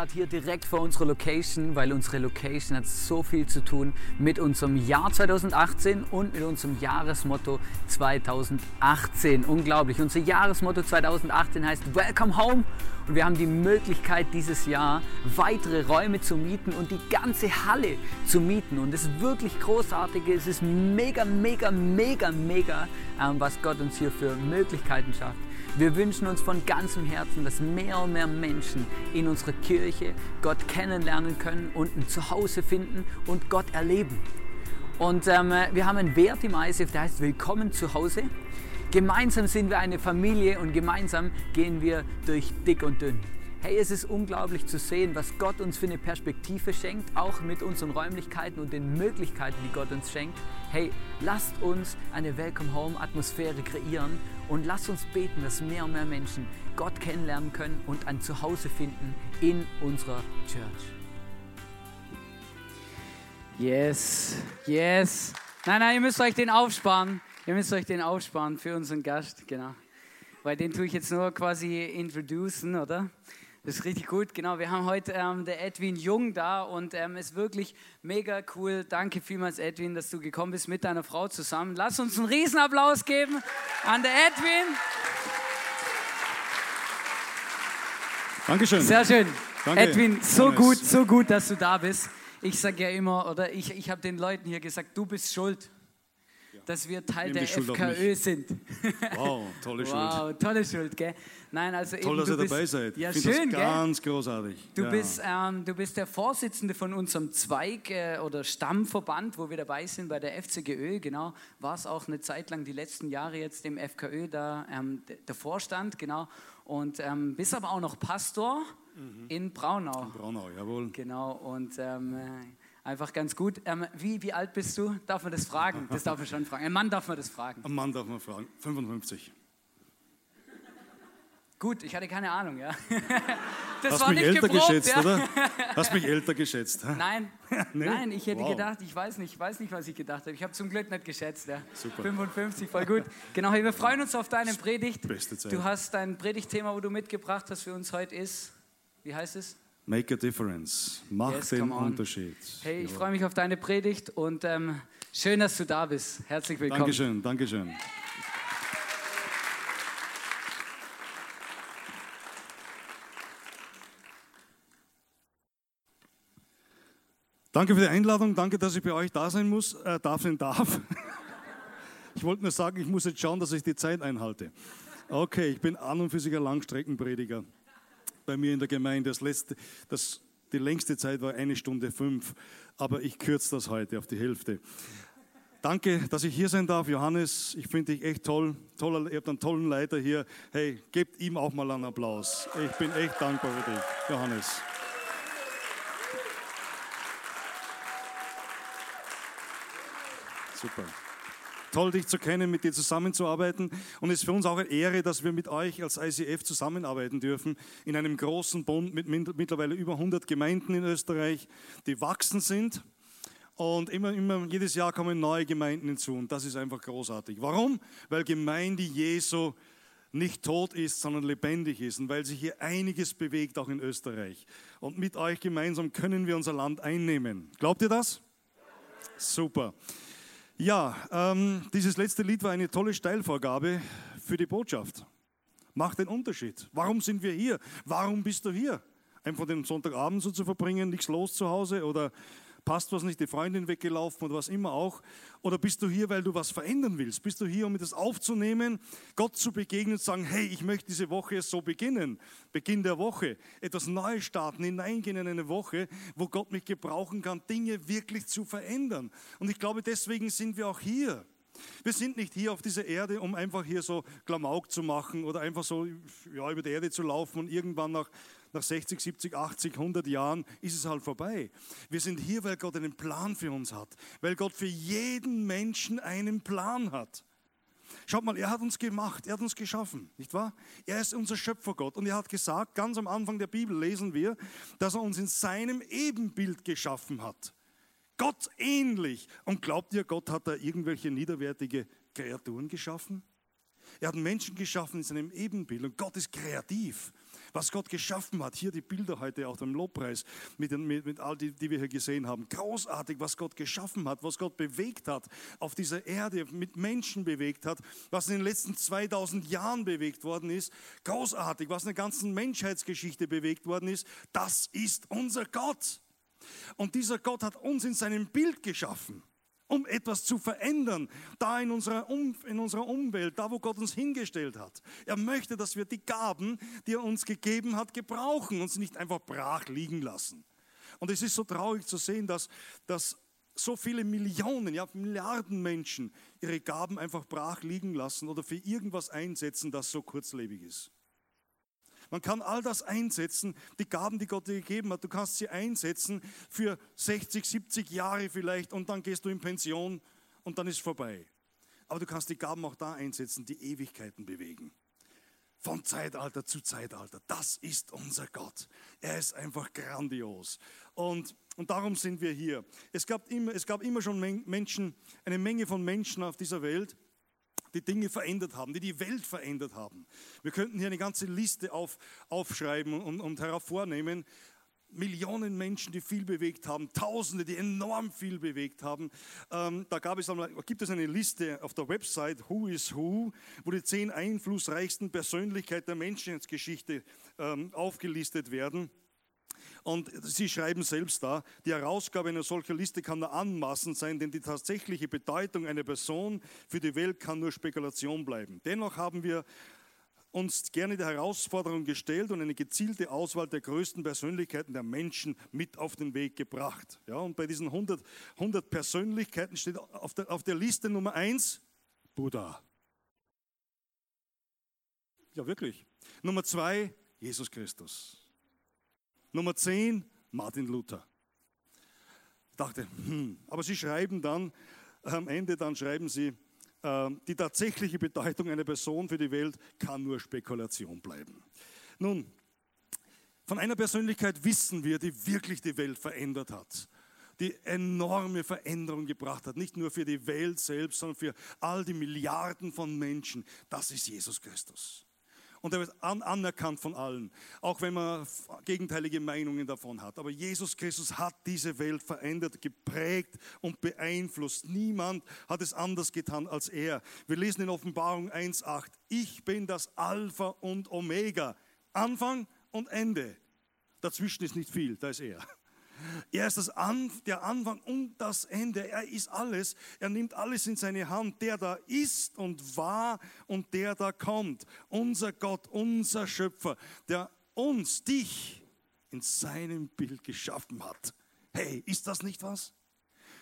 Gerade hier direkt vor unserer Location, weil unsere Location hat so viel zu tun mit unserem Jahr 2018 und mit unserem Jahresmotto 2018. Unglaublich. Unser Jahresmotto 2018 heißt Welcome Home und wir haben die Möglichkeit dieses Jahr weitere Räume zu mieten und die ganze Halle zu mieten. Und das ist wirklich großartig. Es ist mega, mega, mega, mega, ähm, was Gott uns hier für Möglichkeiten schafft. Wir wünschen uns von ganzem Herzen, dass mehr und mehr Menschen in unserer Kirche Gott kennenlernen können und ein Zuhause finden und Gott erleben. Und ähm, wir haben einen Wert im ISF, der heißt Willkommen zu Hause. Gemeinsam sind wir eine Familie und gemeinsam gehen wir durch dick und dünn. Hey, es ist unglaublich zu sehen, was Gott uns für eine Perspektive schenkt, auch mit unseren Räumlichkeiten und den Möglichkeiten, die Gott uns schenkt. Hey, lasst uns eine Welcome Home Atmosphäre kreieren und lasst uns beten, dass mehr und mehr Menschen Gott kennenlernen können und ein Zuhause finden in unserer Church. Yes, yes. Nein, nein, ihr müsst euch den aufsparen. Ihr müsst euch den aufsparen für unseren Gast, genau. Weil den tue ich jetzt nur quasi introducen, oder? Das ist richtig gut. Genau, wir haben heute ähm, der Edwin Jung da und ähm, ist wirklich mega cool. Danke vielmals, Edwin, dass du gekommen bist mit deiner Frau zusammen. Lass uns einen Riesenapplaus geben an der Edwin. Dankeschön. Sehr schön. Danke, Edwin, so gut, so gut, dass du da bist. Ich sage ja immer, oder ich, ich habe den Leuten hier gesagt, du bist schuld, dass wir Teil der Schuld FKÖ sind. Wow, tolle Schuld. Wow, tolle Schuld, gell? Nein, also Toll, eben, dass ihr bist, dabei seid. Ja, ich schön, das gell? ganz großartig. Du, ja. bist, ähm, du bist der Vorsitzende von unserem Zweig- äh, oder Stammverband, wo wir dabei sind bei der FCGÖ. Genau, war es auch eine Zeit lang, die letzten Jahre jetzt im FKÖ da ähm, der Vorstand, genau. Und ähm, bist aber auch noch Pastor Mhm. in Braunau. Braunau, jawohl. Genau, und ähm, äh, einfach ganz gut. Ähm, wie, wie alt bist du? Darf man das fragen? Das darf man schon fragen. Ein Mann darf man das fragen. Ein Mann darf man fragen. 55. Gut, ich hatte keine Ahnung, ja. Das Hast war mich nicht älter geprobt, geschätzt, ja. oder? Hast mich älter geschätzt. hä? Nein, Nee? nein, ich hätte Wow. gedacht, ich weiß nicht, ich weiß nicht, was ich gedacht habe. Ich habe zum Glück nicht geschätzt. Ja. Super. 55, voll gut. Genau, wir freuen uns auf deine Predigt. Beste Zeit. Du hast dein Predigtthema, wo du mitgebracht hast für uns heute ist, wie heißt es? Make a difference. Mach Yes, den. Unterschied. Hey, ich freue mich auf deine Predigt und ähm, schön, dass du da bist. Herzlich willkommen. Dankeschön, Dankeschön. Danke für die Einladung, danke, dass ich bei euch da sein muss, äh, darf sein darf. Ich wollte nur sagen, ich muss jetzt schauen, dass ich die Zeit einhalte. Okay, ich bin an und für sich ein Langstreckenprediger bei mir in der Gemeinde. Das letzte, das, die längste Zeit war eine Stunde fünf, aber ich kürze das heute auf die Hälfte. Danke, dass ich hier sein darf, Johannes. Ich finde dich echt toll. Toller, ihr habt einen tollen Leiter hier. Hey, gebt ihm auch mal einen Applaus. Ich bin echt dankbar für dich, Johannes. Super. Toll, dich zu kennen, mit dir zusammenzuarbeiten. Und es ist für uns auch eine Ehre, dass wir mit euch als ICF zusammenarbeiten dürfen in einem großen Bund mit mittlerweile über 100 Gemeinden in Österreich, die wachsen sind. Und immer, immer, jedes Jahr kommen neue Gemeinden hinzu und das ist einfach großartig. Warum? Weil Gemeinde Jesu nicht tot ist, sondern lebendig ist und weil sich hier einiges bewegt, auch in Österreich. Und mit euch gemeinsam können wir unser Land einnehmen. Glaubt ihr das? Super. Ja, ähm, dieses letzte Lied war eine tolle Steilvorgabe für die Botschaft. Macht den Unterschied. Warum sind wir hier? Warum bist du hier? Einfach den Sonntagabend so zu verbringen, nichts los zu Hause oder passt was nicht, die Freundin weggelaufen oder was immer auch? Oder bist du hier, weil du was verändern willst? Bist du hier, um das aufzunehmen, Gott zu begegnen und zu sagen, hey, ich möchte diese Woche so beginnen, Beginn der Woche, etwas Neues starten, hineingehen in eine Woche, wo Gott mich gebrauchen kann, Dinge wirklich zu verändern. Und ich glaube, deswegen sind wir auch hier. Wir sind nicht hier auf dieser Erde, um einfach hier so Klamauk zu machen oder einfach so ja, über die Erde zu laufen und irgendwann nach, nach 60, 70, 80, 100 Jahren ist es halt vorbei. Wir sind hier, weil Gott einen Plan für uns hat, weil Gott für jeden Menschen einen Plan hat. Schaut mal, er hat uns gemacht, er hat uns geschaffen, nicht wahr? Er ist unser Schöpfergott und er hat gesagt, ganz am Anfang der Bibel lesen wir, dass er uns in seinem Ebenbild geschaffen hat. Gott ähnlich. Und glaubt ihr, Gott hat da irgendwelche niederwertige Kreaturen geschaffen? Er hat Menschen geschaffen in seinem Ebenbild und Gott ist kreativ. Was Gott geschaffen hat, hier die Bilder heute auch beim Lobpreis mit, den, mit, mit all die, die wir hier gesehen haben. Großartig, was Gott geschaffen hat, was Gott bewegt hat, auf dieser Erde mit Menschen bewegt hat, was in den letzten 2000 Jahren bewegt worden ist. Großartig, was in der ganzen Menschheitsgeschichte bewegt worden ist. Das ist unser Gott. Und dieser Gott hat uns in seinem Bild geschaffen um etwas zu verändern, da in unserer, um, in unserer Umwelt, da wo Gott uns hingestellt hat. Er möchte, dass wir die Gaben, die er uns gegeben hat, gebrauchen und sie nicht einfach brach liegen lassen. Und es ist so traurig zu sehen, dass, dass so viele Millionen, ja Milliarden Menschen ihre Gaben einfach brach liegen lassen oder für irgendwas einsetzen, das so kurzlebig ist. Man kann all das einsetzen, die Gaben, die Gott dir gegeben hat, du kannst sie einsetzen für 60, 70 Jahre vielleicht und dann gehst du in Pension und dann ist vorbei. Aber du kannst die Gaben auch da einsetzen, die Ewigkeiten bewegen. Von Zeitalter zu Zeitalter. Das ist unser Gott. Er ist einfach grandios. Und, und darum sind wir hier. Es gab, immer, es gab immer schon Menschen, eine Menge von Menschen auf dieser Welt, die Dinge verändert haben, die die Welt verändert haben. Wir könnten hier eine ganze Liste auf, aufschreiben und, und hervornehmen. Millionen Menschen, die viel bewegt haben, Tausende, die enorm viel bewegt haben. Ähm, da gab es, gibt es eine Liste auf der Website Who is Who, wo die zehn einflussreichsten Persönlichkeiten der Menschheitsgeschichte ähm, aufgelistet werden. Und Sie schreiben selbst da, die Herausgabe einer solchen Liste kann nur anmaßend sein, denn die tatsächliche Bedeutung einer Person für die Welt kann nur Spekulation bleiben. Dennoch haben wir uns gerne die Herausforderung gestellt und eine gezielte Auswahl der größten Persönlichkeiten der Menschen mit auf den Weg gebracht. Ja, und bei diesen 100, 100 Persönlichkeiten steht auf der, auf der Liste Nummer 1 Buddha. Ja, wirklich. Nummer 2 Jesus Christus. Nummer 10, Martin Luther. Ich dachte, hm, aber sie schreiben dann, am Ende dann schreiben sie, äh, die tatsächliche Bedeutung einer Person für die Welt kann nur Spekulation bleiben. Nun, von einer Persönlichkeit wissen wir, die wirklich die Welt verändert hat die enorme Veränderung gebracht hat, nicht nur für die Welt selbst, sondern für all die Milliarden von Menschen. Das ist Jesus Christus und er wird an, anerkannt von allen, auch wenn man gegenteilige Meinungen davon hat. Aber Jesus Christus hat diese Welt verändert, geprägt und beeinflusst. Niemand hat es anders getan als er. Wir lesen in Offenbarung 1.8, ich bin das Alpha und Omega, Anfang und Ende. Dazwischen ist nicht viel, da ist er. Er ist das An der Anfang und das Ende. Er ist alles. Er nimmt alles in seine Hand. Der da ist und war und der da kommt. Unser Gott, unser Schöpfer, der uns, dich, in seinem Bild geschaffen hat. Hey, ist das nicht was?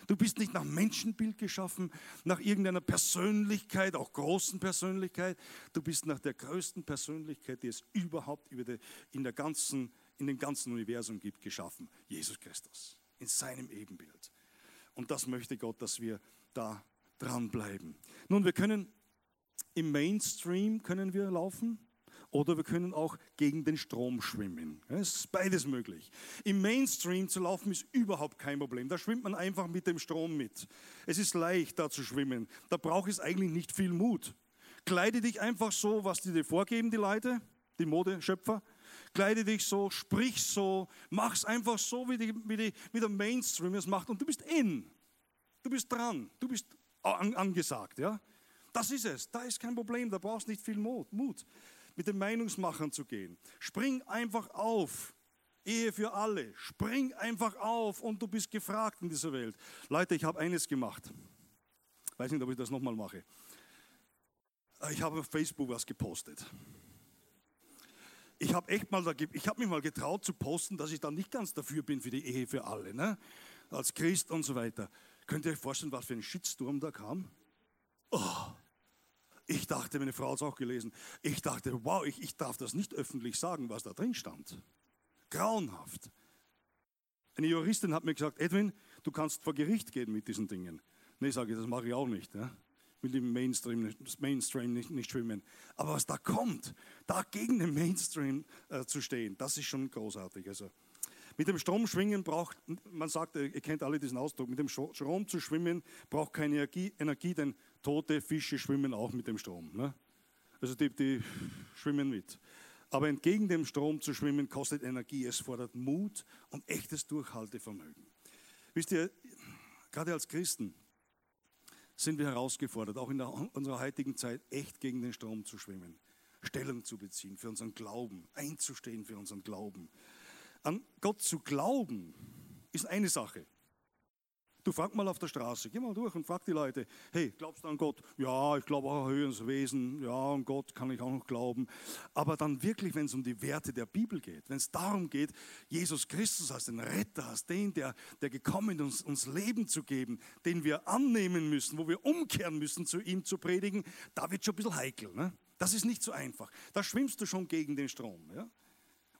Du bist nicht nach Menschenbild geschaffen, nach irgendeiner Persönlichkeit, auch großen Persönlichkeit. Du bist nach der größten Persönlichkeit, die es überhaupt in der ganzen in dem ganzen Universum gibt, geschaffen. Jesus Christus. In seinem Ebenbild. Und das möchte Gott, dass wir da dranbleiben. Nun, wir können im Mainstream können wir laufen oder wir können auch gegen den Strom schwimmen. Es ist beides möglich. Im Mainstream zu laufen ist überhaupt kein Problem. Da schwimmt man einfach mit dem Strom mit. Es ist leicht, da zu schwimmen. Da braucht es eigentlich nicht viel Mut. Kleide dich einfach so, was die dir vorgeben, die Leute, die Modeschöpfer kleide dich so, sprich so, mach es einfach so, wie, die, wie, die, wie der Mainstream es macht und du bist in. Du bist dran, du bist an, angesagt. Ja? Das ist es, da ist kein Problem, da brauchst du nicht viel Mut, Mut, mit den Meinungsmachern zu gehen. Spring einfach auf. Ehe für alle. Spring einfach auf und du bist gefragt in dieser Welt. Leute, ich habe eines gemacht. Weiß nicht, ob ich das nochmal mache. Ich habe auf Facebook was gepostet ich habe echt mal, ich habe mich mal getraut zu posten, dass ich dann nicht ganz dafür bin für die Ehe für alle, ne? als Christ und so weiter. Könnt ihr euch vorstellen, was für ein Shitstorm da kam? Oh, ich dachte, meine Frau hat es auch gelesen, ich dachte, wow, ich, ich darf das nicht öffentlich sagen, was da drin stand. Grauenhaft. Eine Juristin hat mir gesagt, Edwin, du kannst vor Gericht gehen mit diesen Dingen. Nee, sage ich, das mache ich auch nicht. Ja? Mit dem Mainstream, Mainstream nicht, nicht, schwimmen. Aber was da kommt, da gegen den Mainstream äh, zu stehen, das ist schon großartig. Also mit dem Strom schwingen braucht, man sagt, ihr kennt alle diesen Ausdruck, mit dem Strom zu schwimmen braucht keine Energie, Energie denn tote Fische schwimmen auch mit dem Strom. Ne? Also die, die schwimmen mit. Aber entgegen dem Strom zu schwimmen kostet Energie, es fordert Mut und echtes Durchhaltevermögen. Wisst ihr, gerade als Christen sind wir herausgefordert, auch in der, unserer heutigen Zeit echt gegen den Strom zu schwimmen, Stellung zu beziehen für unseren Glauben, einzustehen für unseren Glauben. An Gott zu glauben ist eine Sache. Du frag mal auf der Straße, geh mal durch und frag die Leute, hey, glaubst du an Gott? Ja, ich glaube auch an höheres Wesen, ja, an Gott kann ich auch noch glauben. Aber dann wirklich, wenn es um die Werte der Bibel geht, wenn es darum geht, Jesus Christus als den Retter, als den, der, der gekommen ist, uns, uns Leben zu geben, den wir annehmen müssen, wo wir umkehren müssen, zu ihm zu predigen, da wird schon ein bisschen heikel. Ne? Das ist nicht so einfach. Da schwimmst du schon gegen den Strom. Ja?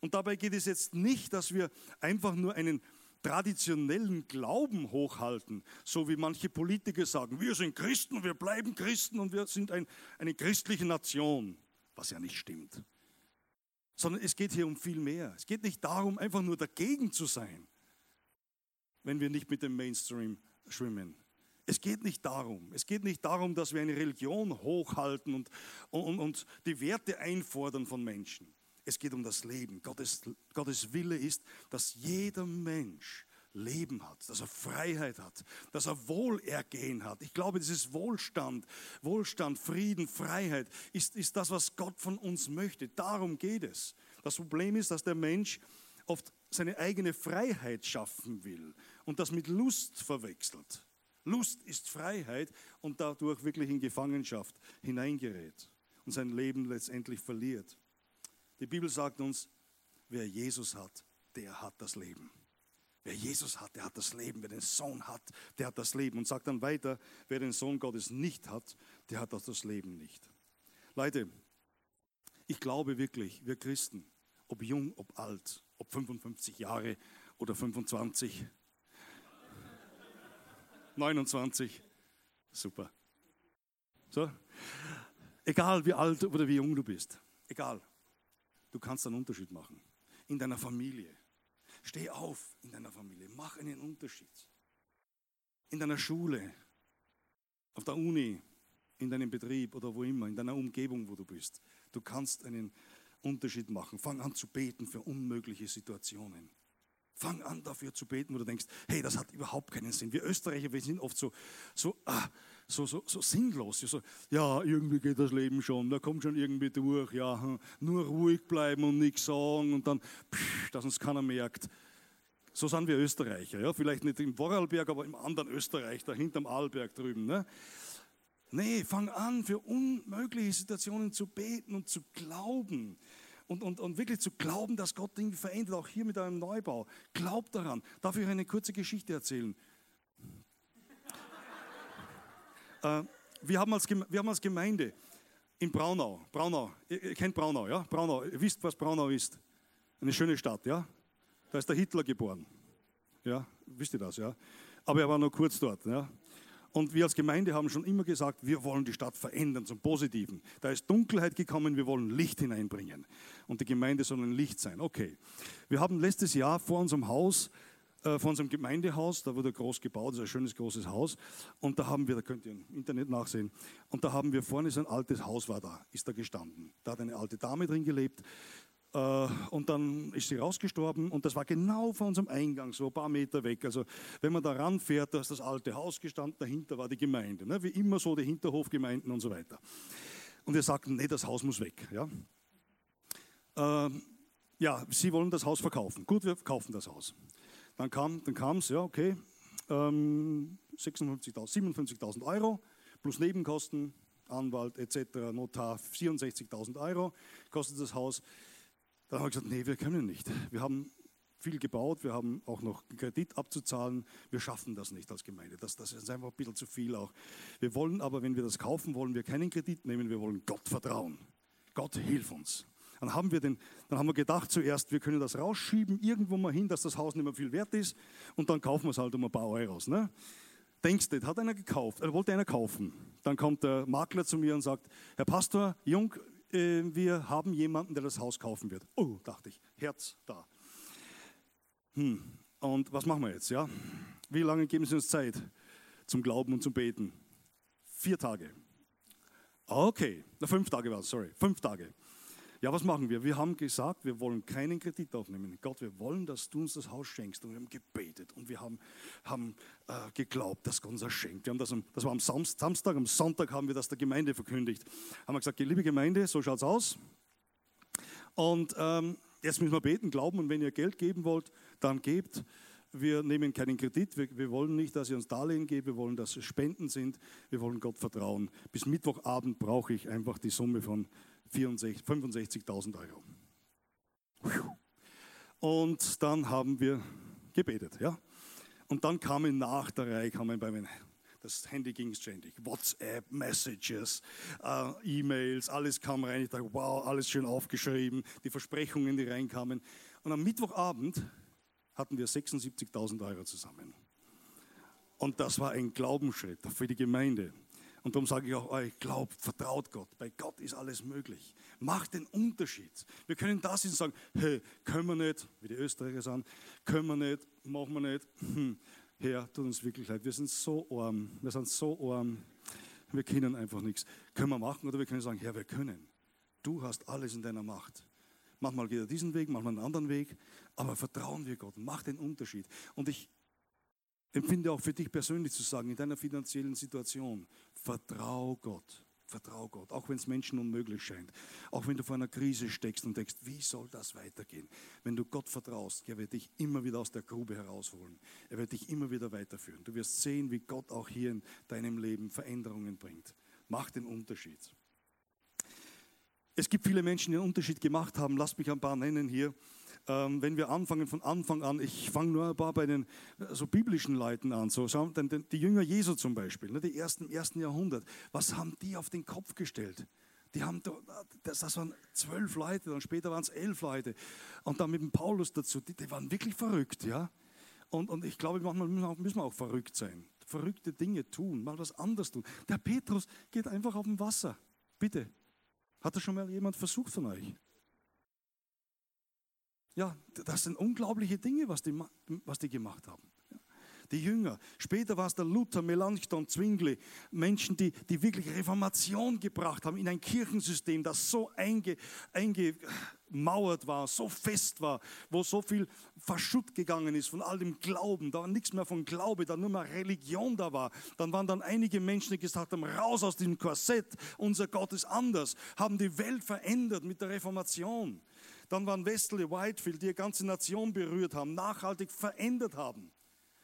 Und dabei geht es jetzt nicht, dass wir einfach nur einen traditionellen Glauben hochhalten, so wie manche Politiker sagen, wir sind Christen, wir bleiben Christen und wir sind ein, eine christliche Nation, was ja nicht stimmt. Sondern es geht hier um viel mehr. Es geht nicht darum, einfach nur dagegen zu sein, wenn wir nicht mit dem Mainstream schwimmen. Es geht nicht darum. Es geht nicht darum, dass wir eine Religion hochhalten und, und, und die Werte einfordern von Menschen. Es geht um das Leben. Gottes, Gottes Wille ist, dass jeder Mensch Leben hat, dass er Freiheit hat, dass er Wohlergehen hat. Ich glaube, dieses Wohlstand, Wohlstand, Frieden, Freiheit ist, ist das, was Gott von uns möchte. Darum geht es. Das Problem ist, dass der Mensch oft seine eigene Freiheit schaffen will und das mit Lust verwechselt. Lust ist Freiheit und dadurch wirklich in Gefangenschaft hineingerät und sein Leben letztendlich verliert. Die Bibel sagt uns, wer Jesus hat, der hat das Leben. Wer Jesus hat, der hat das Leben. Wer den Sohn hat, der hat das Leben. Und sagt dann weiter, wer den Sohn Gottes nicht hat, der hat auch das Leben nicht. Leute, ich glaube wirklich, wir Christen, ob jung, ob alt, ob 55 Jahre oder 25, 29, super. So, egal wie alt oder wie jung du bist, egal. Du kannst einen Unterschied machen. In deiner Familie. Steh auf in deiner Familie. Mach einen Unterschied. In deiner Schule, auf der Uni, in deinem Betrieb oder wo immer, in deiner Umgebung, wo du bist. Du kannst einen Unterschied machen. Fang an zu beten für unmögliche Situationen. Fang an dafür zu beten, wo du denkst, hey, das hat überhaupt keinen Sinn. Wir Österreicher, wir sind oft so, so, ah, so, so, so sinnlos. So, ja, irgendwie geht das Leben schon, da kommt schon irgendwie durch. Ja, hm, nur ruhig bleiben und nichts sagen und dann, pff, dass uns keiner merkt. So sind wir Österreicher. Ja? Vielleicht nicht im Vorarlberg, aber im anderen Österreich, da hinterm Arlberg drüben. Ne? Nee, fang an, für unmögliche Situationen zu beten und zu glauben und, und, und wirklich zu glauben, dass Gott Dinge verändert, auch hier mit einem Neubau. Glaubt daran. Darf ich euch eine kurze Geschichte erzählen? äh, wir, haben als, wir haben als Gemeinde in Braunau, Braunau, ihr, ihr kennt Braunau, ja? Braunau, ihr wisst, was Braunau ist. Eine schöne Stadt, ja? Da ist der Hitler geboren. Ja, wisst ihr das, ja? Aber er war nur kurz dort, ja? Und wir als Gemeinde haben schon immer gesagt, wir wollen die Stadt verändern zum Positiven. Da ist Dunkelheit gekommen, wir wollen Licht hineinbringen. Und die Gemeinde soll ein Licht sein. Okay. Wir haben letztes Jahr vor unserem Haus, äh, vor unserem Gemeindehaus, da wurde groß gebaut, das ist ein schönes großes Haus. Und da haben wir, da könnt ihr im Internet nachsehen, und da haben wir vorne so ein altes Haus war da, ist da gestanden. Da hat eine alte Dame drin gelebt. Äh, und dann ist sie rausgestorben und das war genau vor unserem Eingang, so ein paar Meter weg. Also wenn man da ranfährt, da ist das alte Haus gestanden, dahinter war die Gemeinde. Ne? Wie immer so die Hinterhofgemeinden und so weiter. Und wir sagten, nee, das Haus muss weg. Ja, ähm, ja sie wollen das Haus verkaufen. Gut, wir kaufen das Haus. Dann kam es, dann ja, okay, ähm, 57.000 Euro plus Nebenkosten, Anwalt etc., Notar, 64.000 Euro kostet das Haus. Dann habe ich gesagt, nee, wir können nicht. Wir haben viel gebaut, wir haben auch noch Kredit abzuzahlen. Wir schaffen das nicht als Gemeinde. Das, das ist einfach ein bisschen zu viel auch. Wir wollen aber, wenn wir das kaufen, wollen wir keinen Kredit nehmen, wir wollen Gott vertrauen. Gott hilf uns. Dann haben wir, den, dann haben wir gedacht zuerst, wir können das rausschieben, irgendwo mal hin, dass das Haus nicht mehr viel wert ist und dann kaufen wir es halt um ein paar Euros. Ne? Denkst du, hat einer gekauft, er wollte einer kaufen. Dann kommt der Makler zu mir und sagt, Herr Pastor, Jung, äh, wir haben jemanden, der das Haus kaufen wird. Oh, dachte ich, Herz da. Hm, und was machen wir jetzt, ja? Wie lange geben Sie uns Zeit zum Glauben und zum Beten? Vier Tage. Okay, na, fünf Tage war es, sorry, fünf Tage. Ja, was machen wir? Wir haben gesagt, wir wollen keinen Kredit aufnehmen. Gott, wir wollen, dass du uns das Haus schenkst. Und wir haben gebetet und wir haben, haben äh, geglaubt, dass Gott uns das schenkt. Wir haben das, das war am Samstag, am Sonntag haben wir das der Gemeinde verkündigt. Haben wir gesagt, liebe Gemeinde, so schaut es aus. Und ähm, jetzt müssen wir beten, glauben und wenn ihr Geld geben wollt, dann gebt. Wir nehmen keinen Kredit, wir, wir, wollen nicht, dass ihr uns Darlehen gebt, wir wollen, dass es Spenden sind, wir wollen Gott vertrauen. Bis Mittwochabend brauche ich einfach die Summe von 65.000 Euro. Und dann haben wir gebetet, ja. Und dann kamen nach der Reihe, kamen bei mir, das Handy ging ständig, WhatsApp, Messages, äh, E-Mails, alles kam rein. Ich dachte, wow, alles schön aufgeschrieben, die Versprechungen, die reinkamen. Und am Mittwochabend hatten wir 76.000 Euro zusammen. Und das war ein Glaubensschritt für die Gemeinde. Und darum sage ich auch euch, glaubt, vertraut Gott. Bei Gott ist alles möglich. Macht den Unterschied. Wir können da sitzen und sagen, hey, können wir nicht, wie die Österreicher sagen, können wir nicht, machen wir nicht. Hm, Herr, tut uns wirklich leid. Wir sind so arm. Wir sind so arm. Wir können einfach nichts. Können wir machen oder wir können sagen, Herr, wir können. Du hast alles in deiner Macht. Manchmal geht er diesen Weg, manchmal einen anderen Weg, aber vertrauen wir Gott, mach den Unterschied. Und ich empfinde auch für dich persönlich zu sagen, in deiner finanziellen Situation, vertrau Gott. Vertrau Gott, auch wenn es Menschen unmöglich scheint. Auch wenn du vor einer Krise steckst und denkst, wie soll das weitergehen? Wenn du Gott vertraust, er wird dich immer wieder aus der Grube herausholen. Er wird dich immer wieder weiterführen. Du wirst sehen, wie Gott auch hier in deinem Leben Veränderungen bringt. Mach den Unterschied. Es gibt viele Menschen, die einen Unterschied gemacht haben. Lass mich ein paar nennen hier ähm, wenn wir anfangen von Anfang an, ich fange nur ein paar bei den so biblischen Leuten an, so die Jünger Jesu zum Beispiel, ne, die ersten ersten Jahrhundert, was haben die auf den Kopf gestellt? Die haben, das, das waren zwölf Leute, dann später waren es elf Leute. Und dann mit dem Paulus dazu, die, die waren wirklich verrückt, ja. Und, und ich glaube, manchmal müssen wir auch verrückt sein. Verrückte Dinge tun, mal was anderes tun. Der Petrus geht einfach auf dem Wasser. Bitte. Hat das schon mal jemand versucht von euch? Ja, das sind unglaubliche Dinge, was die, was die gemacht haben. Die Jünger. Später war es der Luther, Melanchthon, Zwingli. Menschen, die, die wirklich Reformation gebracht haben in ein Kirchensystem, das so einge, eingemauert war, so fest war, wo so viel verschutt gegangen ist von all dem Glauben. Da war nichts mehr von Glaube, da nur mehr Religion da war. Dann waren dann einige Menschen, die gesagt haben, raus aus diesem Korsett, unser Gott ist anders, haben die Welt verändert mit der Reformation. Dann waren Wesley, Whitefield, die eine ganze Nation berührt haben, nachhaltig verändert haben.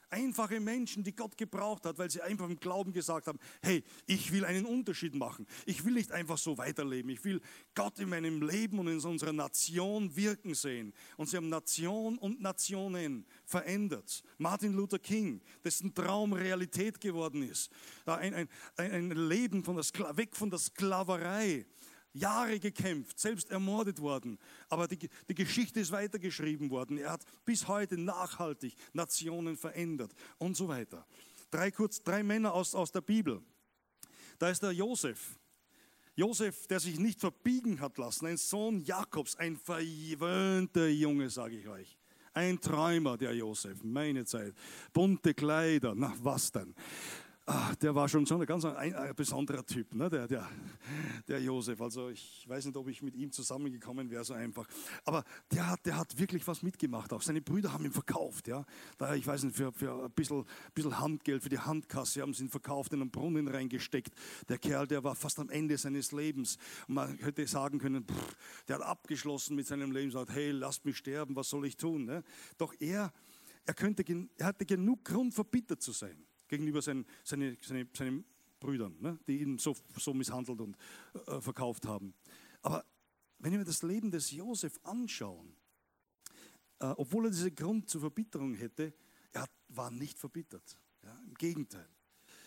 Einfache Menschen, die Gott gebraucht hat, weil sie einfach im Glauben gesagt haben, hey, ich will einen Unterschied machen. Ich will nicht einfach so weiterleben. Ich will Gott in meinem Leben und in unserer Nation wirken sehen. Und sie haben Nation und Nationen verändert. Martin Luther King, dessen Traum Realität geworden ist. Ein, ein, ein Leben von der weg von der Sklaverei Jahre gekämpft, selbst ermordet worden. Aber die, die Geschichte ist weitergeschrieben worden. Er hat bis heute nachhaltig Nationen verändert und so weiter. Drei, kurz, drei Männer aus, aus der Bibel. Da ist der Josef. Josef, der sich nicht verbiegen hat lassen, ein Sohn Jakobs, ein verwöhnter Junge, sage ich euch. Ein Träumer, der Josef, meine Zeit. Bunte Kleider, na was denn? Ah, der war schon so ein ganz ein, ein besonderer Typ, ne? der, der, der Josef. Also ich weiß nicht, ob ich mit ihm zusammengekommen wäre, so einfach. Aber der hat, der hat wirklich was mitgemacht. Auch seine Brüder haben ihn verkauft. Ja? Da, ich weiß nicht, für, für ein bisschen, bisschen Handgeld, für die Handkasse haben sie ihn verkauft, in einen Brunnen reingesteckt. Der Kerl, der war fast am Ende seines Lebens. Und man hätte sagen können, pff, der hat abgeschlossen mit seinem Leben, sagt, hey, lasst mich sterben, was soll ich tun? Ne? Doch er, er, könnte, er hatte genug Grund, verbittert zu sein gegenüber seinen, seine, seine, seinen Brüdern, ne, die ihn so, so misshandelt und äh, verkauft haben. Aber wenn wir das Leben des Josef anschauen, äh, obwohl er diesen Grund zur Verbitterung hätte, er war nicht verbittert. Ja, Im Gegenteil.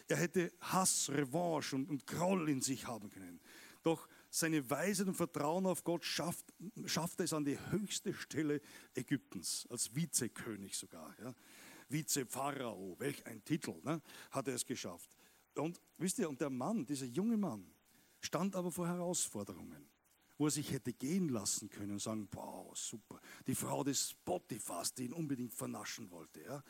Er hätte Hass, Revanche und, und Groll in sich haben können. Doch seine Weisheit und Vertrauen auf Gott schafft, schafft es an die höchste Stelle Ägyptens, als Vizekönig sogar. Ja Vize-Pharao, welch ein Titel, ne, hat er es geschafft. Und wisst ihr, und der Mann, dieser junge Mann, stand aber vor Herausforderungen, wo er sich hätte gehen lassen können und sagen, wow, super, die Frau des Potiphas, die ihn unbedingt vernaschen wollte, ja,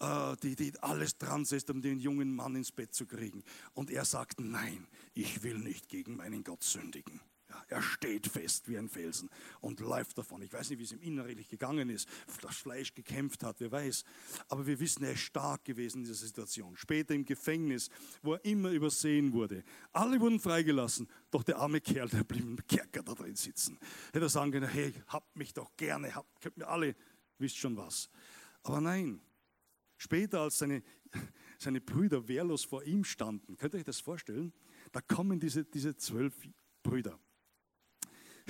äh, die, die alles dran setzt, um den jungen Mann ins Bett zu kriegen. Und er sagt, nein, ich will nicht gegen meinen Gott sündigen. Er steht fest wie ein Felsen und läuft davon. Ich weiß nicht, wie es ihm innerlich gegangen ist, das Fleisch gekämpft hat, wer weiß. Aber wir wissen, er ist stark gewesen in dieser Situation. Später im Gefängnis, wo er immer übersehen wurde. Alle wurden freigelassen, doch der arme Kerl, der blieb im Kerker da drin sitzen. Hätte er sagen können, hey, habt mich doch gerne, habt, könnt mir alle, wisst schon was. Aber nein, später als seine, seine Brüder wehrlos vor ihm standen, könnt ihr euch das vorstellen? Da kommen diese, diese zwölf Brüder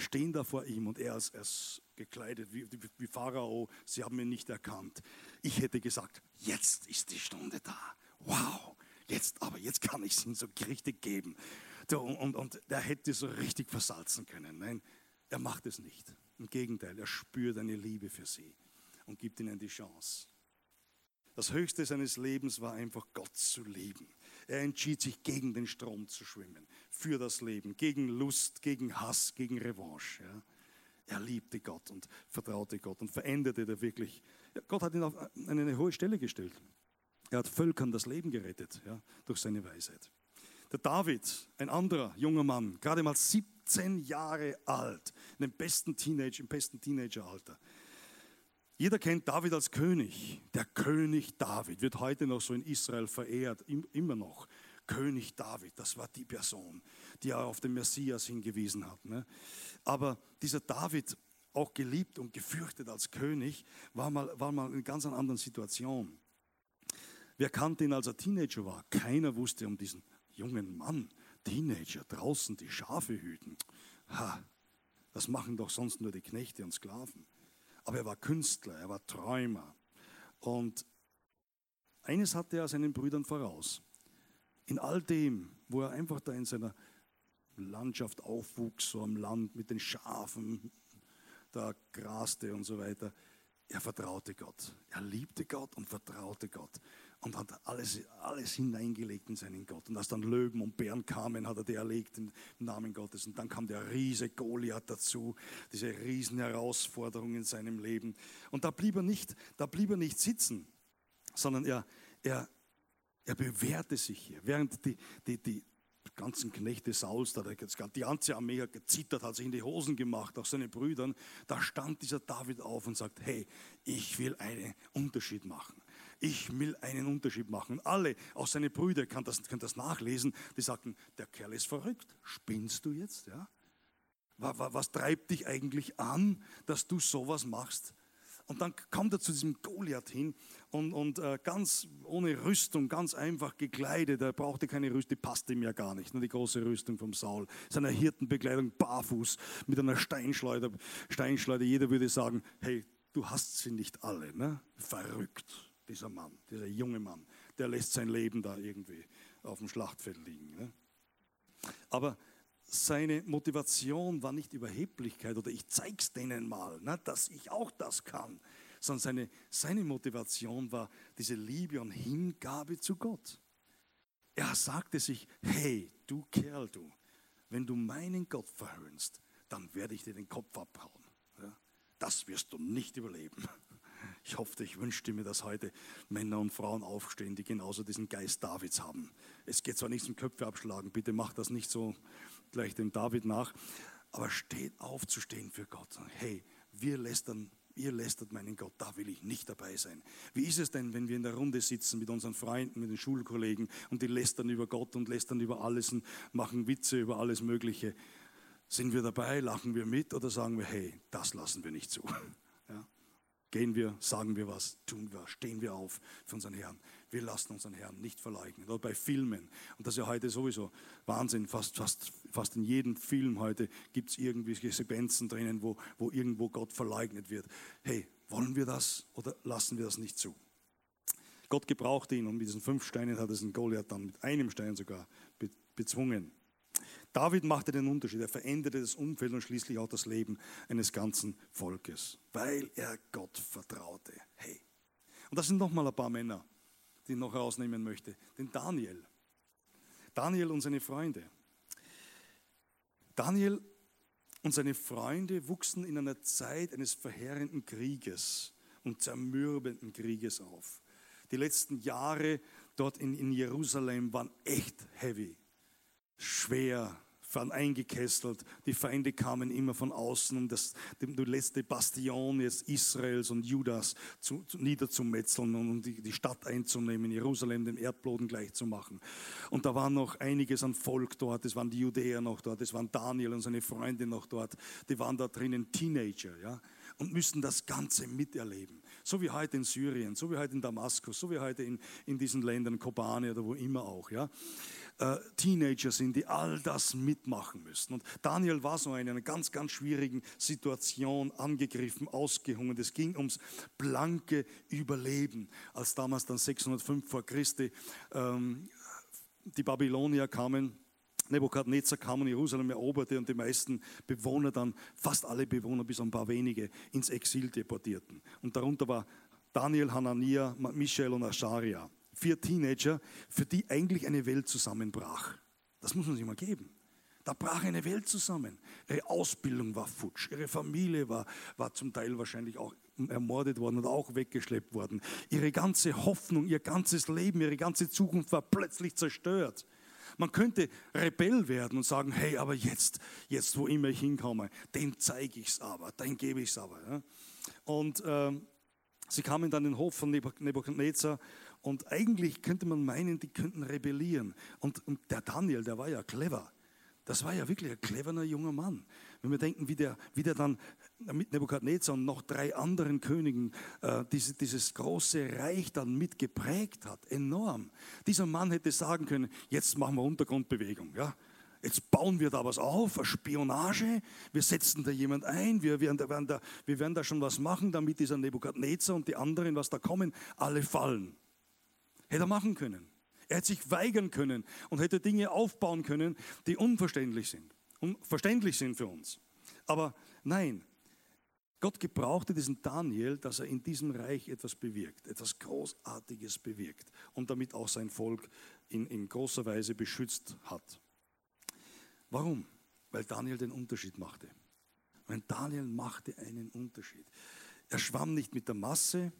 stehen da vor ihm und er ist, er ist gekleidet wie, wie Pharao. Sie haben ihn nicht erkannt. Ich hätte gesagt, jetzt ist die Stunde da. Wow, jetzt aber, jetzt kann ich es ihm so richtig geben. Und, und, und er hätte so richtig versalzen können. Nein, er macht es nicht. Im Gegenteil, er spürt eine Liebe für sie und gibt ihnen die Chance. Das Höchste seines Lebens war einfach Gott zu lieben. Er entschied sich gegen den Strom zu schwimmen, für das Leben, gegen Lust, gegen Hass, gegen Revanche. Ja. Er liebte Gott und vertraute Gott und veränderte da wirklich. Ja, Gott hat ihn auf eine hohe Stelle gestellt. Er hat Völkern das Leben gerettet ja, durch seine Weisheit. Der David, ein anderer junger Mann, gerade mal 17 Jahre alt, in dem besten Teenager, im besten Teenageralter, jeder kennt David als König. Der König David wird heute noch so in Israel verehrt, immer noch. König David, das war die Person, die auf den Messias hingewiesen hat. Ne? Aber dieser David, auch geliebt und gefürchtet als König, war mal, war mal in einer ganz anderen Situation. Wer kannte ihn, als er Teenager war? Keiner wusste um diesen jungen Mann, Teenager, draußen die Schafe hüten. Ha, das machen doch sonst nur die Knechte und Sklaven. Aber er war Künstler, er war Träumer. Und eines hatte er seinen Brüdern voraus. In all dem, wo er einfach da in seiner Landschaft aufwuchs, so am Land mit den Schafen, da graste und so weiter, er vertraute Gott. Er liebte Gott und vertraute Gott und hat alles, alles hineingelegt in seinen Gott. Und als dann Löwen und Bären kamen, hat er die erlegt im Namen Gottes. Und dann kam der Riese Goliath dazu, diese Riesenherausforderung in seinem Leben. Und da blieb er nicht, da blieb er nicht sitzen, sondern er, er, er bewährte sich hier. Während die, die, die ganzen Knechte Sauls, die ganze Armee hat gezittert, hat sich in die Hosen gemacht, auch seine Brüdern, da stand dieser David auf und sagt, hey, ich will einen Unterschied machen ich will einen Unterschied machen. Und alle, auch seine Brüder, können das, können das nachlesen, die sagten, der Kerl ist verrückt. Spinnst du jetzt? Ja? Was, treibt dich eigentlich an, dass du sowas machst? Und dann kommt er zu diesem Goliath hin und, und äh, ganz ohne Rüstung, ganz einfach gekleidet. Er brauchte keine Rüstung, die passte ihm ja gar nicht. Nur die große Rüstung vom Saul. Seine Hirtenbekleidung barfuß mit einer Steinschleuder. Steinschleuder. Jeder würde sagen: Hey, du hast sie nicht alle. Ne? Verrückt dieser Mann, dieser junge Mann, der lässt sein Leben da irgendwie auf dem Schlachtfeld liegen. Ne? Aber seine Motivation war nicht Überheblichkeit oder ich zeig's denen mal, ne, dass ich auch das kann, sondern seine, seine Motivation war diese Liebe und Hingabe zu Gott. Er sagte sich, hey, du Kerl, du, wenn du meinen Gott verhöhnst, dann werde ich dir den Kopf abhauen. Ja? Das wirst du nicht überleben. Ich hoffe, ich wünschte mir, dass heute Männer und Frauen aufstehen, die genauso diesen Geist Davids haben. Es geht zwar nicht zum Köpfe abschlagen, bitte macht das nicht so gleich dem David nach, aber steht aufzustehen für Gott. Hey, wir lästern ihr lästert meinen Gott, da will ich nicht dabei sein. Wie ist es denn, wenn wir in der Runde sitzen mit unseren Freunden, mit den Schulkollegen und die lästern über Gott und lästern über alles und machen Witze über alles Mögliche? Sind wir dabei, lachen wir mit oder sagen wir, hey, das lassen wir nicht zu? Gehen wir, sagen wir was, tun wir, stehen wir auf für unseren Herrn. Wir lassen unseren Herrn nicht verleugnen. Oder bei Filmen. Und das ist ja heute sowieso Wahnsinn. Fast, fast, fast in jedem Film heute gibt es irgendwelche Sequenzen drinnen, wo, wo irgendwo Gott verleugnet wird. Hey, wollen wir das oder lassen wir das nicht zu? Gott gebrauchte ihn und mit diesen fünf Steinen hat es einen Goliath dann mit einem Stein sogar bezwungen. David machte den Unterschied. Er veränderte das Umfeld und schließlich auch das Leben eines ganzen Volkes, weil er Gott vertraute. Hey. Und das sind nochmal ein paar Männer, die ich noch herausnehmen möchte. Den Daniel. Daniel und seine Freunde. Daniel und seine Freunde wuchsen in einer Zeit eines verheerenden Krieges und zermürbenden Krieges auf. Die letzten Jahre dort in, in Jerusalem waren echt heavy, schwer, waren eingekesselt. Die Feinde kamen immer von außen, um das, die, letzte Bastion jetzt Israels und Judas zu, zu, niederzumetzeln und um die, die Stadt einzunehmen, Jerusalem dem Erdboden gleichzumachen. Und da war noch einiges an Volk dort, es waren die Judäer noch dort, es waren Daniel und seine Freunde noch dort, die waren da drinnen Teenager, ja, und müssten das Ganze miterleben. So wie heute in Syrien, so wie heute in Damaskus, so wie heute in, in diesen Ländern, Kobane oder wo immer auch, ja äh, Teenager sind, die all das mitmachen müssen. Und Daniel war so in einer ganz, ganz schwierigen Situation angegriffen, ausgehungert. Es ging ums blanke Überleben, als damals dann 605 vor Christi ähm, die Babylonier kamen. Nebukadnezar kam und Jerusalem eroberte und die meisten Bewohner dann, fast alle Bewohner bis ein paar wenige, ins Exil deportierten. Und darunter war Daniel, Hanania, Michael und Ascharia vier Teenager, für die eigentlich eine Welt zusammenbrach. Das muss man sich mal geben. Da brach eine Welt zusammen. Ihre Ausbildung war futsch, ihre Familie war, war zum Teil wahrscheinlich auch ermordet worden oder auch weggeschleppt worden. Ihre ganze Hoffnung, ihr ganzes Leben, ihre ganze Zukunft war plötzlich zerstört. Man könnte Rebell werden und sagen, hey, aber jetzt, jetzt wo immer ich hinkomme, den zeige ich es aber, den gebe ich es aber. Und äh, sie kamen dann in den Hof von Nebuchadnezzar und eigentlich könnte man meinen, die könnten rebellieren. Und, und der Daniel, der war ja clever. Das war ja wirklich ein cleverer junger Mann. Wenn wir denken, wie der, wie der dann mit Nebukadnezar und noch drei anderen Königen äh, diese, dieses große Reich dann mitgeprägt hat, enorm. Dieser Mann hätte sagen können, jetzt machen wir Untergrundbewegung. Ja? Jetzt bauen wir da was auf, eine Spionage, wir setzen da jemand ein, wir werden da, werden da, wir werden da schon was machen, damit dieser Nebukadnezar und die anderen, was da kommen, alle fallen. Hätte er machen können. Er hätte sich weigern können und hätte Dinge aufbauen können, die unverständlich sind. Unverständlich sind für uns. Aber nein, Gott gebrauchte diesen Daniel, dass er in diesem Reich etwas bewirkt, etwas Großartiges bewirkt und damit auch sein Volk in, in großer Weise beschützt hat. Warum? Weil Daniel den Unterschied machte. Weil Daniel machte einen Unterschied. Er schwamm nicht mit der Masse,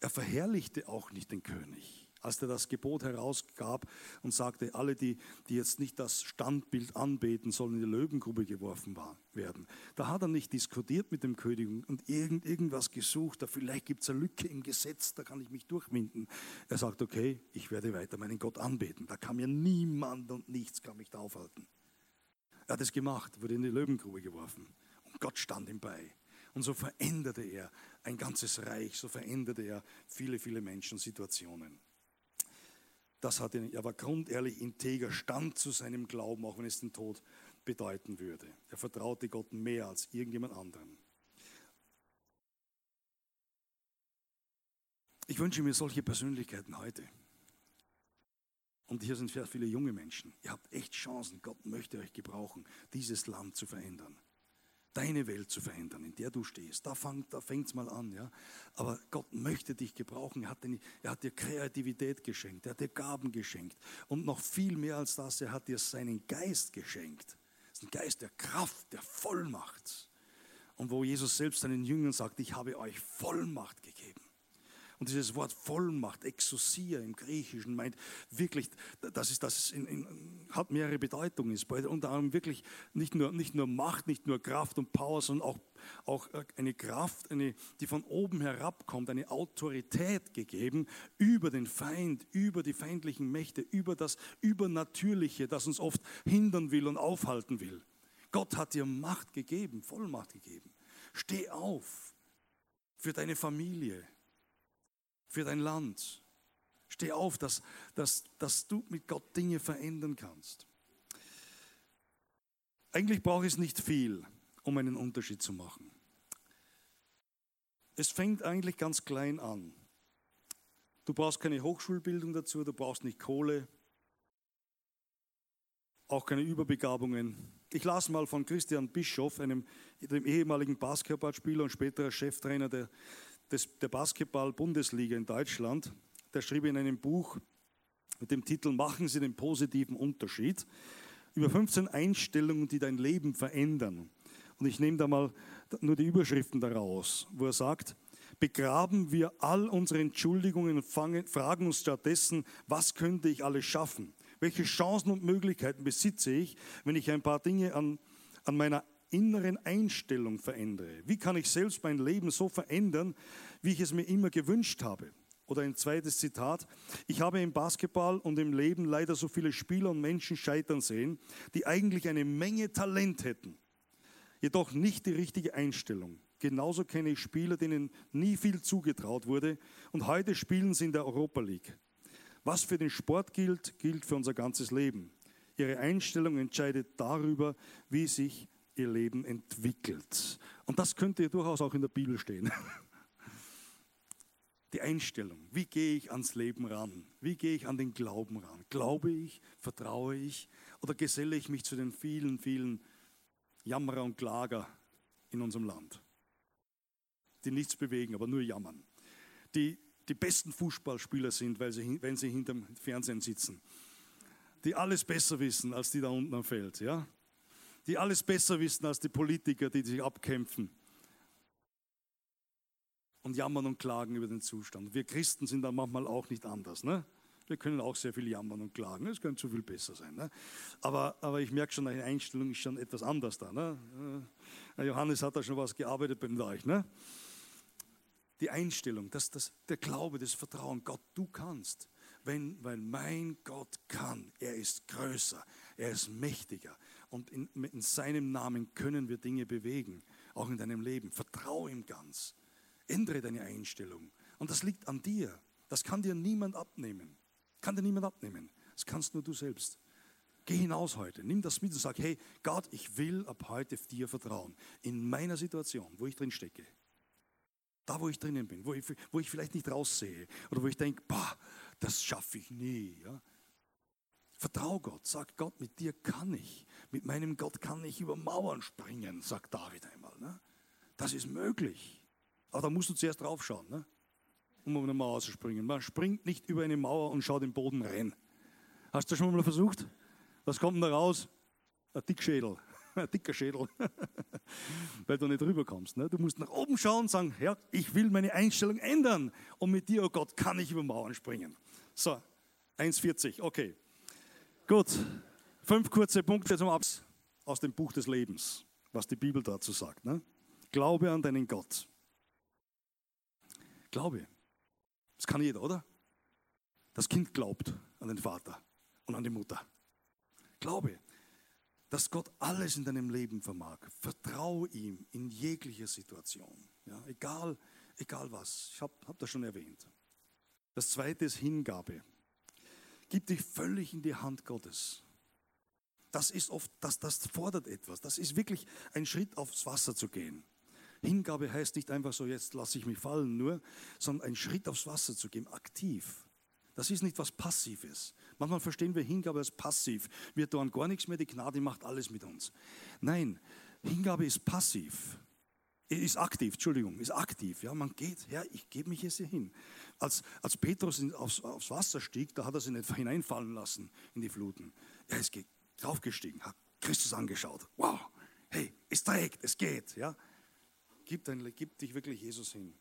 er verherrlichte auch nicht den König als er das Gebot herausgab und sagte, alle, die, die jetzt nicht das Standbild anbeten, sollen in die Löwengrube geworfen werden. Da hat er nicht diskutiert mit dem König und irgend, irgendwas gesucht, da vielleicht gibt es eine Lücke im Gesetz, da kann ich mich durchwinden. Er sagt, okay, ich werde weiter meinen Gott anbeten. Da kann mir niemand und nichts kann mich da aufhalten. Er hat es gemacht, wurde in die Löwengrube geworfen und Gott stand ihm bei. Und so veränderte er ein ganzes Reich, so veränderte er viele, viele Menschen, Situationen. Das hat ihn, er war grundehrlich integer, stand zu seinem Glauben, auch wenn es den Tod bedeuten würde. Er vertraute Gott mehr als irgendjemand anderen. Ich wünsche mir solche Persönlichkeiten heute. Und hier sind sehr viele junge Menschen. Ihr habt echt Chancen. Gott möchte euch gebrauchen, dieses Land zu verändern deine Welt zu verändern, in der du stehst. Da fängt da es mal an. Ja? Aber Gott möchte dich gebrauchen. Er hat, den, er hat dir Kreativität geschenkt. Er hat dir Gaben geschenkt. Und noch viel mehr als das, er hat dir seinen Geist geschenkt. Das ist ein Geist der Kraft, der Vollmacht. Und wo Jesus selbst seinen Jüngern sagt, ich habe euch Vollmacht gegeben. Und dieses Wort Vollmacht, Exousia im Griechischen, meint wirklich, das, ist, das ist in, in, hat mehrere Bedeutungen. Ist unter anderem wirklich nicht nur, nicht nur Macht, nicht nur Kraft und Power, sondern auch, auch eine Kraft, eine, die von oben herabkommt, eine Autorität gegeben über den Feind, über die feindlichen Mächte, über das Übernatürliche, das uns oft hindern will und aufhalten will. Gott hat dir Macht gegeben, Vollmacht gegeben. Steh auf für deine Familie, für dein Land. Steh auf, dass, dass, dass du mit Gott Dinge verändern kannst. Eigentlich braucht es nicht viel, um einen Unterschied zu machen. Es fängt eigentlich ganz klein an. Du brauchst keine Hochschulbildung dazu, du brauchst nicht Kohle, auch keine Überbegabungen. Ich las mal von Christian Bischoff, einem dem ehemaligen Basketballspieler und späterer Cheftrainer der, des, der Basketball-Bundesliga in Deutschland, der schrieb in einem Buch mit dem Titel Machen Sie den positiven Unterschied über 15 Einstellungen, die dein Leben verändern. Und ich nehme da mal nur die Überschriften daraus, wo er sagt, begraben wir all unsere Entschuldigungen und fangen, fragen uns stattdessen, was könnte ich alles schaffen? Welche Chancen und Möglichkeiten besitze ich, wenn ich ein paar Dinge an, an meiner inneren Einstellung verändere? Wie kann ich selbst mein Leben so verändern, wie ich es mir immer gewünscht habe? Oder ein zweites Zitat. Ich habe im Basketball und im Leben leider so viele Spieler und Menschen scheitern sehen, die eigentlich eine Menge Talent hätten, jedoch nicht die richtige Einstellung. Genauso kenne ich Spieler, denen nie viel zugetraut wurde und heute spielen sie in der Europa League. Was für den Sport gilt, gilt für unser ganzes Leben. Ihre Einstellung entscheidet darüber, wie sich ihr Leben entwickelt. Und das könnte durchaus auch in der Bibel stehen. Die Einstellung, wie gehe ich ans Leben ran? Wie gehe ich an den Glauben ran? Glaube ich, vertraue ich oder geselle ich mich zu den vielen, vielen Jammerer und Klager in unserem Land, die nichts bewegen, aber nur jammern, die die besten Fußballspieler sind, weil sie, wenn sie hinterm Fernsehen sitzen. Die alles besser wissen als die da unten am Feld. Ja? Die alles besser wissen als die Politiker, die sich abkämpfen und jammern und klagen über den Zustand. Wir Christen sind da manchmal auch nicht anders. Ne? Wir können auch sehr viel jammern und klagen. Es könnte zu viel besser sein. Ne? Aber, aber ich merke schon, eine Einstellung ist schon etwas anders da. Ne? Äh, Johannes hat da schon was gearbeitet bei euch. Ne? die Einstellung, das, das, der Glaube, das Vertrauen, Gott, du kannst. Wenn, weil mein Gott kann, er ist größer, er ist mächtiger und in, in seinem Namen können wir Dinge bewegen, auch in deinem Leben. Vertraue ihm ganz, ändere deine Einstellung und das liegt an dir. Das kann dir niemand abnehmen, kann dir niemand abnehmen. Das kannst nur du selbst. Geh hinaus heute, nimm das mit und sag, hey Gott, ich will ab heute dir vertrauen. In meiner Situation, wo ich drin stecke. Da, wo ich drinnen bin, wo ich, wo ich vielleicht nicht raussehe oder wo ich denke, das schaffe ich nie. Ja? Vertrau Gott, sag Gott, mit dir kann ich, mit meinem Gott kann ich über Mauern springen, sagt David einmal. Ne? Das ist möglich. Aber da musst du zuerst draufschauen, ne? um über eine Mauer zu springen. Man springt nicht über eine Mauer und schaut den Boden rein. Hast du das schon mal versucht? Was kommt denn da raus? Ein Dickschädel. Ein dicker Schädel. weil du nicht rüberkommst. Ne? Du musst nach oben schauen und sagen, Herr, ich will meine Einstellung ändern und mit dir, oh Gott, kann ich über Mauern springen. So, 1,40, okay. Gut, fünf kurze Punkte zum Abs aus dem Buch des Lebens, was die Bibel dazu sagt. Ne? Glaube an deinen Gott. Glaube. Das kann jeder, oder? Das Kind glaubt an den Vater und an die Mutter. Glaube dass Gott alles in deinem Leben vermag. Vertraue ihm in jeglicher Situation. Ja, egal, egal was. Ich habe hab das schon erwähnt. Das zweite ist Hingabe. Gib dich völlig in die Hand Gottes. Das ist oft, das, das fordert etwas. Das ist wirklich ein Schritt aufs Wasser zu gehen. Hingabe heißt nicht einfach so, jetzt lasse ich mich fallen nur, sondern ein Schritt aufs Wasser zu gehen, aktiv. Das ist nicht was Passives. Manchmal verstehen wir Hingabe als passiv. Wir tun gar nichts mehr, die Gnade macht alles mit uns. Nein, Hingabe ist passiv. Ist aktiv, Entschuldigung, ist aktiv. Ja, man geht, ja, ich gebe mich jetzt hier hin. Als, als Petrus aufs, aufs Wasser stieg, da hat er sich nicht hineinfallen lassen in die Fluten. Er ist draufgestiegen, hat Christus angeschaut. Wow, hey, es trägt, es geht. Ja. Gib, dein, gib dich wirklich Jesus hin.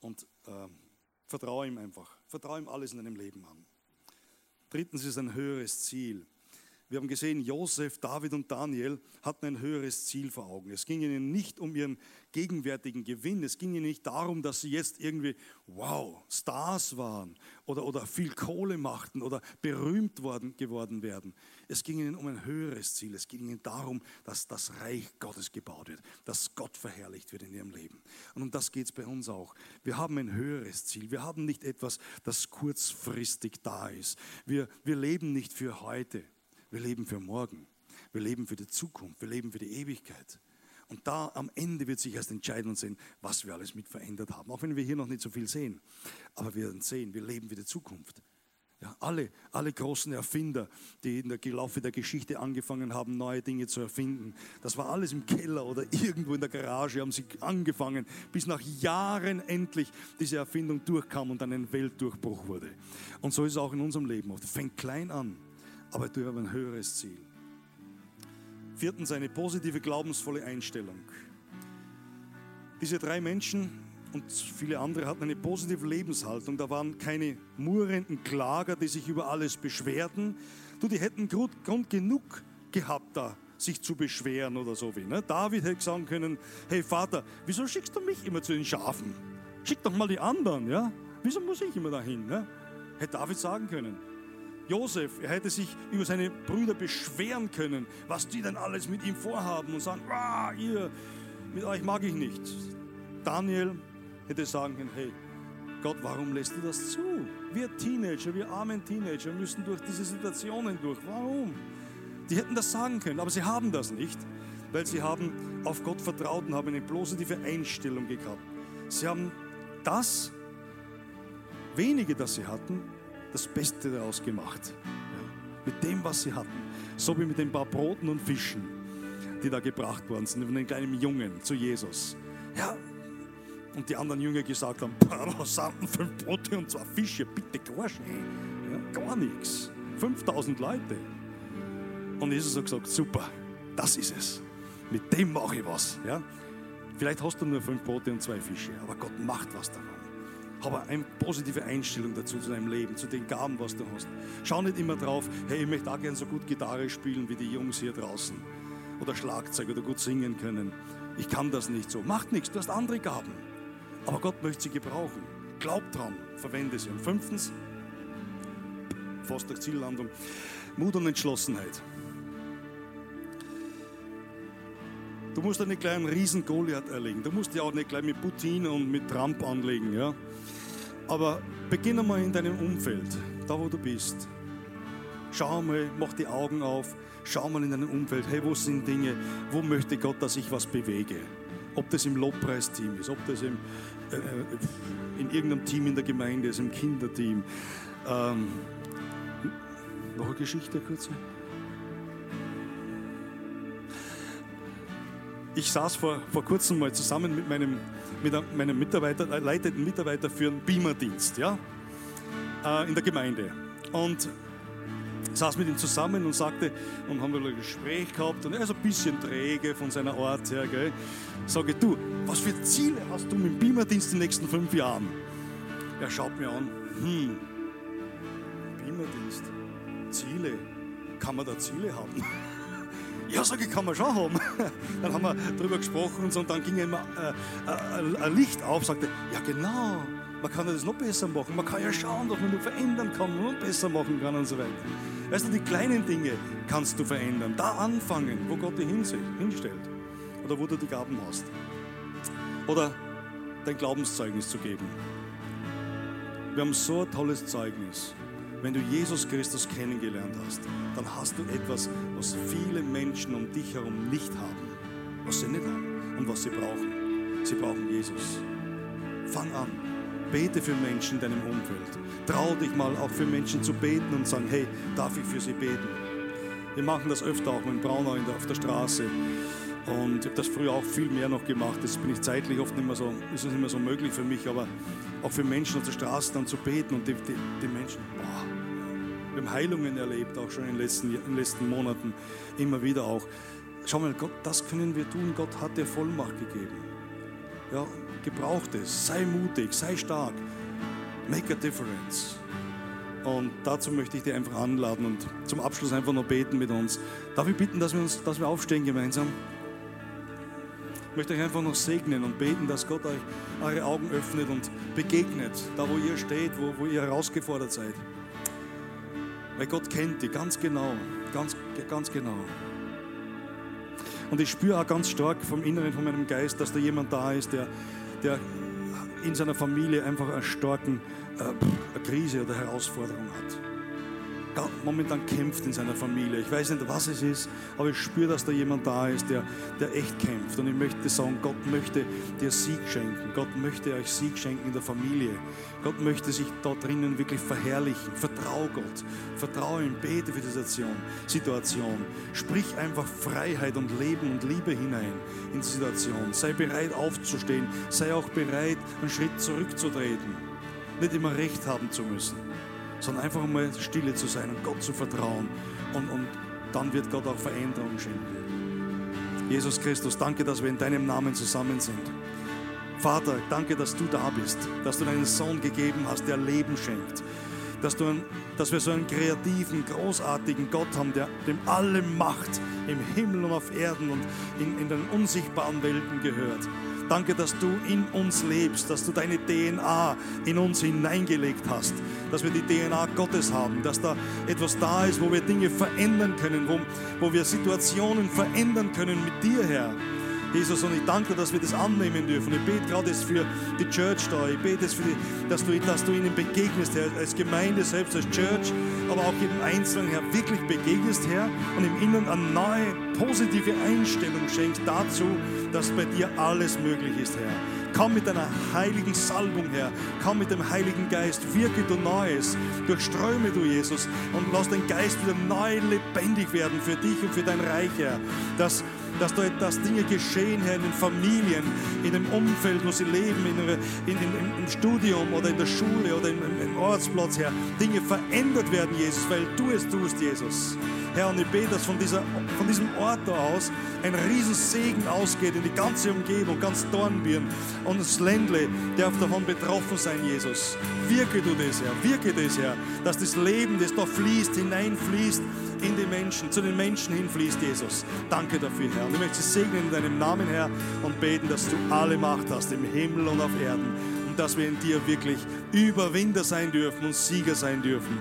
Und ähm, Vertraue ihm einfach. Vertraue ihm alles in deinem Leben an. Drittens ist ein höheres Ziel. Wir haben gesehen, Josef, David und Daniel hatten ein höheres Ziel vor Augen. Es ging ihnen nicht um ihren gegenwärtigen Gewinn. Es ging ihnen nicht darum, dass sie jetzt irgendwie, wow, Stars waren oder, oder viel Kohle machten oder berühmt worden, geworden werden. Es ging ihnen um ein höheres Ziel. Es ging ihnen darum, dass das Reich Gottes gebaut wird, dass Gott verherrlicht wird in ihrem Leben. Und um das geht es bei uns auch. Wir haben ein höheres Ziel. Wir haben nicht etwas, das kurzfristig da ist. Wir, wir leben nicht für heute. Wir leben für morgen. Wir leben für die Zukunft. Wir leben für die Ewigkeit. Und da am Ende wird sich erst entscheiden und sehen, was wir alles mit verändert haben. Auch wenn wir hier noch nicht so viel sehen. Aber wir werden sehen, wir leben für die Zukunft. Ja, alle, alle großen Erfinder, die in der Laufe der Geschichte angefangen haben, neue Dinge zu erfinden, das war alles im Keller oder irgendwo in der Garage, haben sie angefangen, bis nach Jahren endlich diese Erfindung durchkam und dann ein Weltdurchbruch wurde. Und so ist es auch in unserem Leben oft. Fängt klein an, aber du hast ein höheres Ziel. Viertens, eine positive, glaubensvolle Einstellung. Diese drei Menschen und viele andere hatten eine positive Lebenshaltung. Da waren keine murrenden Klager, die sich über alles beschwerten. Du, die hätten Grund, genug gehabt, da sich zu beschweren oder so wie. Ne? David hätte sagen können, hey Vater, wieso schickst du mich immer zu den Schafen? Schick doch mal die anderen, ja? Wieso muss ich immer dahin? Ne? Hätte David sagen können. Josef, er hätte sich über seine Brüder beschweren können, was die denn alles mit ihm vorhaben und sagen, ah, ihr, mit euch mag ich nicht. Daniel hätte sagen können, hey, Gott, warum lässt du das zu? Wir Teenager, wir armen Teenager müssen durch diese Situationen durch. Warum? Die hätten das sagen können, aber sie haben das nicht, weil sie haben auf Gott vertraut und haben eine positive Einstellung gehabt. Sie haben das wenige, das sie hatten, das Beste daraus gemacht. Ja, mit dem, was sie hatten. So wie mit den paar Broten und Fischen, die da gebracht worden sind, von den kleinen Jungen zu Jesus. Ja, und die anderen Jünger gesagt haben, denn fünf Brote und zwei Fische, bitte gar Ja, gar nichts. 5000 Leute. Und Jesus hat gesagt, super, das ist es. Mit dem mache ich was. Ja? Vielleicht hast du nur fünf Brote und zwei Fische, aber Gott macht was davon. Habe eine positive Einstellung dazu, zu deinem Leben, zu den Gaben, was du hast. Schau nicht immer drauf, hey, ich möchte auch gerne so gut Gitarre spielen wie die Jungs hier draußen. Oder Schlagzeug oder gut singen können. Ich kann das nicht so. Macht nichts, du hast andere Gaben. Aber Gott möchte sie gebrauchen. Glaub dran, verwende sie. Und fünftens, fast der Ziellandung, Mut und Entschlossenheit. Du musst ja nicht gleich einen riesen Goliath erlegen. Du musst ja auch nicht gleich mit Putin und mit Trump anlegen. Ja? Aber beginne mal in deinem Umfeld, da wo du bist. Schau mal, mach die Augen auf, schau mal in deinem Umfeld, hey, wo sind Dinge, wo möchte Gott, dass ich was bewege? Ob das im Lobpreisteam ist, ob das im, äh, in irgendeinem Team in der Gemeinde ist, im Kinderteam. Ähm, noch eine Geschichte kurz. Ich saß vor, vor kurzem mal zusammen mit meinem, mit meinem Mitarbeiter, äh, leitenden Mitarbeiter für einen Beamer-Dienst ja, äh, in der Gemeinde. Und saß mit ihm zusammen und sagte, und haben wir ein Gespräch gehabt und er ist ein bisschen träge von seiner Art her. Gell. Sage du, was für Ziele hast du mit dem Beamerdienst in den nächsten fünf Jahren? Er schaut mir an, hm, Beamerdienst, Ziele, kann man da Ziele haben? Ja, sage ich, kann man schon haben. Dann haben wir darüber gesprochen und, dann ging immer äh, äh, ein Licht auf, sagte, ja genau, man kann das noch besser machen. Man kann ja schauen, dass man nur verändern kann und besser machen kann und so weiter. Weißt du, die kleinen Dinge kannst du verändern. Da anfangen, wo Gott dich hinstellt. Oder wo du die Gaben hast. Oder dein Glaubenszeugnis zu geben. Wir haben so ein tolles Zeugnis. Wenn du Jesus Christus kennengelernt hast, dann hast du etwas, was viele Menschen um dich herum nicht haben. Was sie nicht haben und was sie brauchen. Sie brauchen Jesus. Fang an. Bete für Menschen in deinem Umfeld. Trau dich mal auch für Menschen zu beten und sagen, hey, darf ich für sie beten? Wir machen das öfter auch in Braunau auf der Straße. Und ich habe das früher auch viel mehr noch gemacht. Das bin ich zeitlich oft nicht mehr so, ist nicht mehr so möglich für mich, aber auch für Menschen auf der Straße dann zu beten und die, die, die Menschen, boah, wir haben Heilungen erlebt, auch schon in den, letzten, in den letzten Monaten, immer wieder auch. Schau mal, Gott, das können wir tun. Gott hat dir Vollmacht gegeben. Ja, gebraucht es. Sei mutig, sei stark. Make a difference. Und dazu möchte ich dich einfach anladen und zum Abschluss einfach noch beten mit uns. Darf ich bitten, dass wir, uns, dass wir aufstehen gemeinsam? Ich möchte euch einfach noch segnen und beten, dass Gott euch eure Augen öffnet und begegnet, da wo ihr steht, wo, wo ihr herausgefordert seid. Weil Gott kennt die ganz genau, ganz, ganz genau. Und ich spüre auch ganz stark vom Inneren, von meinem Geist, dass da jemand da ist, der, der in seiner Familie einfach eine starke äh, Krise oder Herausforderung hat. Momentan kämpft in seiner Familie. Ich weiß nicht, was es ist, aber ich spüre, dass da jemand da ist, der, der echt kämpft. Und ich möchte sagen, Gott möchte dir Sieg schenken. Gott möchte euch Sieg schenken in der Familie. Gott möchte sich da drinnen wirklich verherrlichen. Vertrau Gott. Vertraue ihm. Bete für die Situation. Situation. Sprich einfach Freiheit und Leben und Liebe hinein in die Situation. Sei bereit aufzustehen. Sei auch bereit, einen Schritt zurückzutreten. Nicht immer recht haben zu müssen sondern einfach mal stille zu sein und Gott zu vertrauen. Und, und dann wird Gott auch Veränderung schenken. Jesus Christus, danke, dass wir in deinem Namen zusammen sind. Vater, danke, dass du da bist, dass du deinen Sohn gegeben hast, der Leben schenkt. Dass, du dass wir so einen kreativen, großartigen Gott haben, der dem alle Macht im Himmel und auf Erden und in, in den unsichtbaren Welten gehört. Danke, dass du in uns lebst, dass du deine DNA in uns hineingelegt hast, dass wir die DNA Gottes haben, dass da etwas da ist, wo wir Dinge verändern können, wo, wo wir Situationen verändern können mit dir, Herr. Jesus, und ich danke dir, dass wir das annehmen dürfen. Ich bete gerade jetzt für die Church da. Ich bete jetzt die, dass, du, dass du ihnen begegnest, Herr, als Gemeinde selbst, als Church, aber auch jedem Einzelnen, Herr, wirklich begegnest, Herr, und im Inneren eine neue, positive Einstellung schenkst dazu, dass bei dir alles möglich ist, Herr. Komm mit deiner heiligen Salbung, Herr. Komm mit dem Heiligen Geist. Wirke du Neues. Durchströme du, Jesus. Und lass dein Geist wieder neu lebendig werden für dich und für dein Reich, Herr. Dass dass, da, dass Dinge geschehen, Herr, in den Familien, in dem Umfeld, wo sie leben, in, in, in, im Studium oder in der Schule oder im, im Ortsplatz, Herr. Dinge verändert werden, Jesus, weil du es tust, Jesus. Herr, und ich bete, dass von, dieser, von diesem Ort da aus ein Riesensegen ausgeht in die ganze Umgebung, ganz Dornbirn und das Ländle darf davon betroffen sein, Jesus. Wirke du das, Herr, wirke das, Herr, dass das Leben, das da fließt, hineinfließt in die Menschen, zu den Menschen hinfließt, Jesus. Danke dafür, Herr. Und ich möchte Sie segnen in deinem Namen, Herr, und beten, dass du alle Macht hast, im Himmel und auf Erden. Und dass wir in dir wirklich Überwinder sein dürfen und Sieger sein dürfen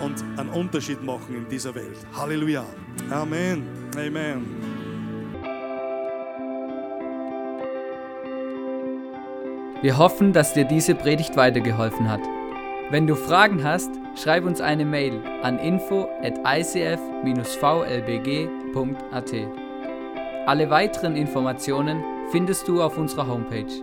und einen Unterschied machen in dieser Welt. Halleluja. Amen. Amen. Wir hoffen, dass dir diese Predigt weitergeholfen hat. Wenn du Fragen hast, schreib uns eine Mail an info at icf-vlbg.at. Alle weiteren Informationen findest du auf unserer Homepage.